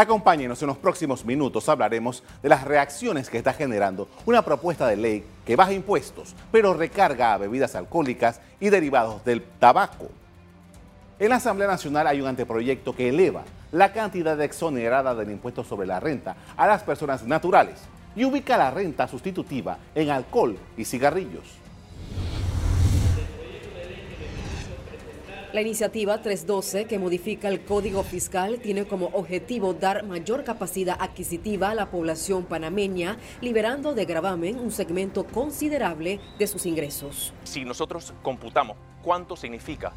Acompáñenos en los próximos minutos, hablaremos de las reacciones que está generando una propuesta de ley que baja impuestos, pero recarga a bebidas alcohólicas y derivados del tabaco. En la Asamblea Nacional hay un anteproyecto que eleva la cantidad exonerada del impuesto sobre la renta a las personas naturales y ubica la renta sustitutiva en alcohol y cigarrillos. La iniciativa 312, que modifica el Código Fiscal, tiene como objetivo dar mayor capacidad adquisitiva a la población panameña, liberando de gravamen un segmento considerable de sus ingresos. Si nosotros computamos cuánto significa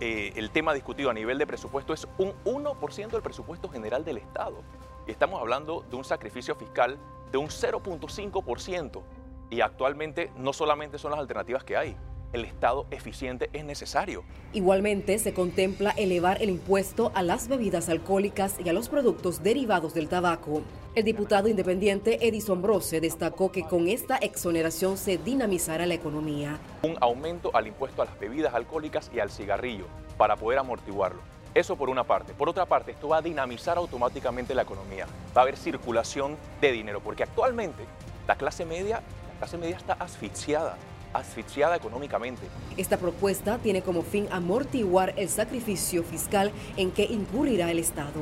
eh, el tema discutido a nivel de presupuesto, es un 1% del presupuesto general del Estado. Y estamos hablando de un sacrificio fiscal de un 0.5%. Y actualmente no solamente son las alternativas que hay, el Estado eficiente es necesario. Igualmente, se contempla elevar el impuesto a las bebidas alcohólicas y a los productos derivados del tabaco. El diputado independiente Edison Brose destacó que con esta exoneración se dinamizará la economía. Un aumento al impuesto a las bebidas alcohólicas y al cigarrillo para poder amortiguarlo. Eso por una parte. Por otra parte, esto va a dinamizar automáticamente la economía. Va a haber circulación de dinero, porque actualmente la clase media, la clase media está asfixiada asfixiada económicamente. Esta propuesta tiene como fin amortiguar el sacrificio fiscal en que incurrirá el Estado.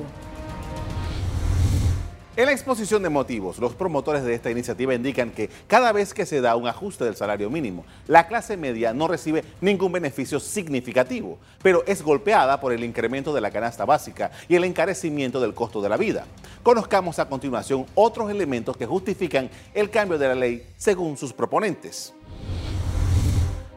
En la exposición de motivos, los promotores de esta iniciativa indican que cada vez que se da un ajuste del salario mínimo, la clase media no recibe ningún beneficio significativo, pero es golpeada por el incremento de la canasta básica y el encarecimiento del costo de la vida. Conozcamos a continuación otros elementos que justifican el cambio de la ley según sus proponentes.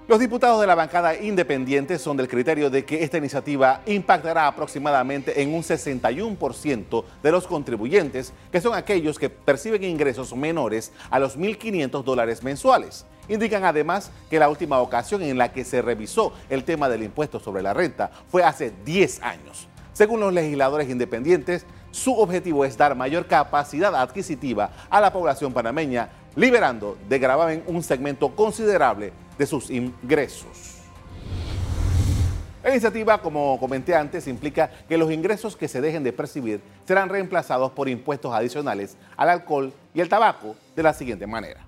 Los diputados de la bancada independiente son del criterio de que esta iniciativa impactará aproximadamente en un 61% de los contribuyentes, que son aquellos que perciben ingresos menores a los 1.500 dólares mensuales. Indican además que la última ocasión en la que se revisó el tema del impuesto sobre la renta fue hace 10 años. Según los legisladores independientes, su objetivo es dar mayor capacidad adquisitiva a la población panameña, liberando de gravamen un segmento considerable de sus ingresos. La iniciativa, como comenté antes, implica que los ingresos que se dejen de percibir serán reemplazados por impuestos adicionales al alcohol y el tabaco de la siguiente manera.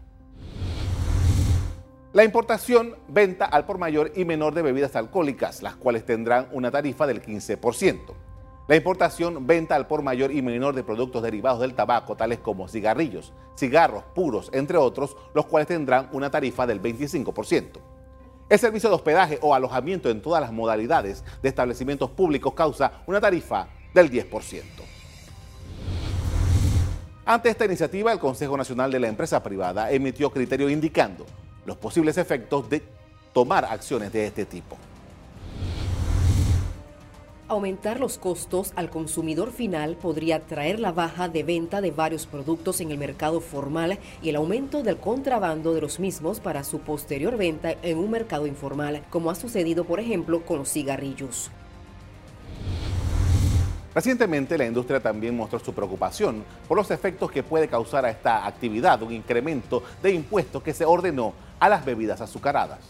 La importación, venta al por mayor y menor de bebidas alcohólicas, las cuales tendrán una tarifa del 15%. La importación, venta al por mayor y menor de productos derivados del tabaco, tales como cigarrillos, cigarros puros, entre otros, los cuales tendrán una tarifa del 25%. El servicio de hospedaje o alojamiento en todas las modalidades de establecimientos públicos causa una tarifa del 10%. Ante esta iniciativa, el Consejo Nacional de la Empresa Privada emitió criterio indicando los posibles efectos de tomar acciones de este tipo. Aumentar los costos al consumidor final podría traer la baja de venta de varios productos en el mercado formal y el aumento del contrabando de los mismos para su posterior venta en un mercado informal, como ha sucedido, por ejemplo, con los cigarrillos. Recientemente la industria también mostró su preocupación por los efectos que puede causar a esta actividad un incremento de impuestos que se ordenó a las bebidas azucaradas.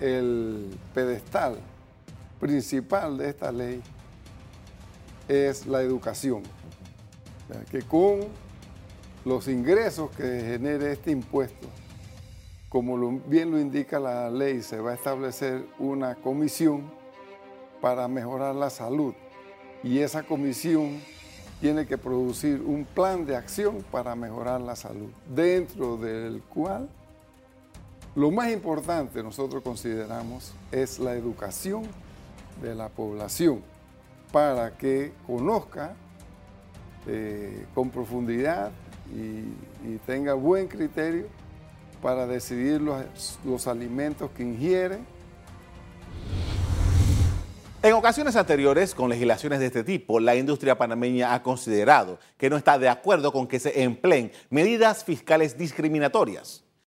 El pedestal principal de esta ley es la educación. que con los ingresos que genere este impuesto, como bien lo indica la ley, se va a establecer una comisión para mejorar la salud. Y esa comisión tiene que producir un plan de acción para mejorar la salud, dentro del cual lo más importante nosotros consideramos es la educación de la población para que conozca eh, con profundidad y, tenga buen criterio para decidir los, los alimentos que ingiere. En ocasiones anteriores, con legislaciones de este tipo, la industria panameña ha considerado que no está de acuerdo con que se empleen medidas fiscales discriminatorias.